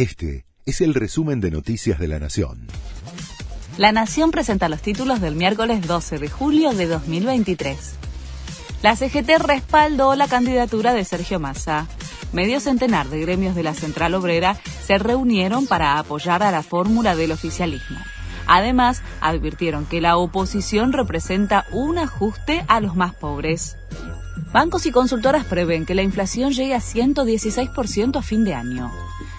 Este es el resumen de Noticias de la Nación. La Nación presenta los títulos del miércoles 12 de julio de 2023. La CGT respaldó la candidatura de Sergio Massa. Medio centenar de gremios de la Central Obrera se reunieron para apoyar a la fórmula del oficialismo. Además, advirtieron que la oposición representa un ajuste a los más pobres. Bancos y consultoras prevén que la inflación llegue a 116% a fin de año.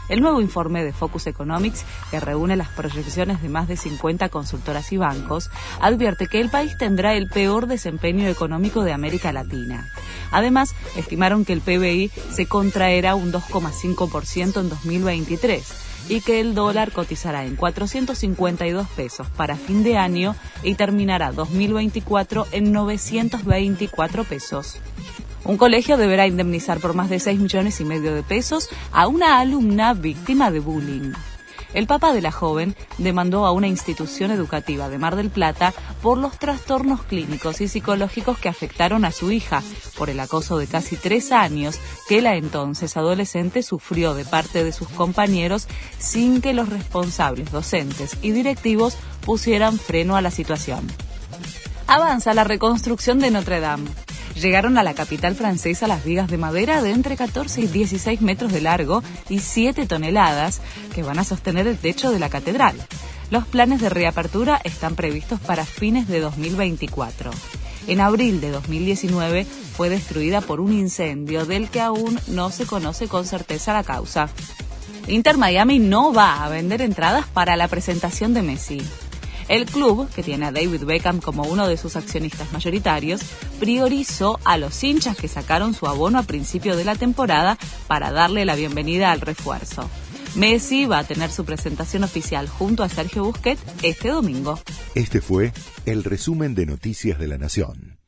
El nuevo informe de Focus Economics, que reúne las proyecciones de más de 50 consultoras y bancos, advierte que el país tendrá el peor desempeño económico de América Latina. Además, estimaron que el PBI se contraerá un 2,5% en 2023 y que el dólar cotizará en 452 pesos para fin de año y terminará 2024 en 924 pesos. Un colegio deberá indemnizar por más de 6 millones y medio de pesos a una alumna víctima de bullying. El papá de la joven demandó a una institución educativa de Mar del Plata por los trastornos clínicos y psicológicos que afectaron a su hija, por el acoso de casi tres años que la entonces adolescente sufrió de parte de sus compañeros sin que los responsables docentes y directivos pusieran freno a la situación. Avanza la reconstrucción de Notre Dame llegaron a la capital francesa las vigas de madera de entre 14 y 16 metros de largo y 7 toneladas que van a sostener el techo de la catedral. Los planes de reapertura están previstos para fines de 2024. En abril de 2019 fue destruida por un incendio del que aún no se conoce con certeza la causa. Inter Miami no va a vender entradas para la presentación de Messi. El club, que tiene a David Beckham como uno de sus accionistas mayoritarios, priorizó a los hinchas que sacaron su abono a principio de la temporada para darle la bienvenida al refuerzo. Messi va a tener su presentación oficial junto a Sergio Busquets este domingo. Este fue el resumen de Noticias de la Nación.